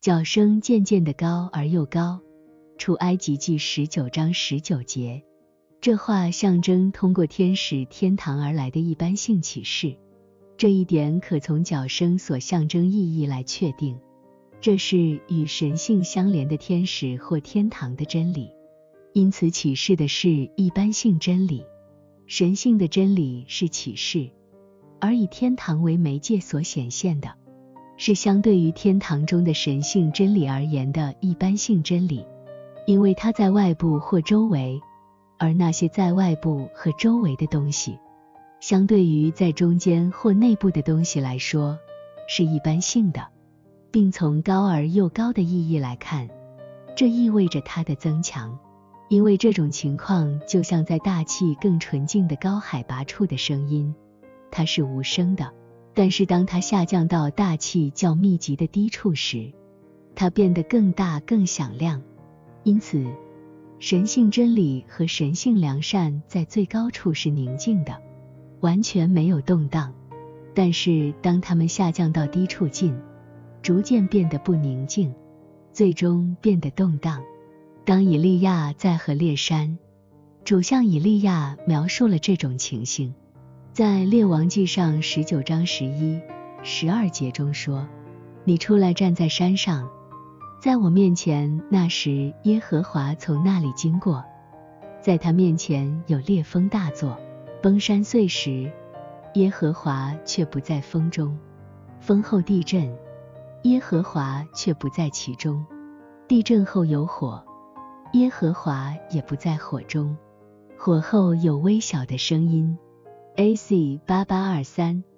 角声渐渐的高而又高。出埃及记十九章十九节，这话象征通过天使天堂而来的一般性启示。这一点可从角声所象征意义来确定，这是与神性相连的天使或天堂的真理。因此，启示的是一般性真理，神性的真理是启示，而以天堂为媒介所显现的，是相对于天堂中的神性真理而言的一般性真理。因为它在外部或周围，而那些在外部和周围的东西，相对于在中间或内部的东西来说，是一般性的，并从高而又高的意义来看，这意味着它的增强。因为这种情况就像在大气更纯净的高海拔处的声音，它是无声的；但是当它下降到大气较密集的低处时，它变得更大、更响亮。因此，神性真理和神性良善在最高处是宁静的，完全没有动荡。但是，当它们下降到低处近，逐渐变得不宁静，最终变得动荡。当以利亚在和列山，主向以利亚描述了这种情形，在列王记上十九章十一、十二节中说：“你出来站在山上。”在我面前，那时耶和华从那里经过，在他面前有烈风大作，崩山碎石，耶和华却不在风中；风后地震，耶和华却不在其中；地震后有火，耶和华也不在火中；火后有微小的声音。A.C. 八八二三。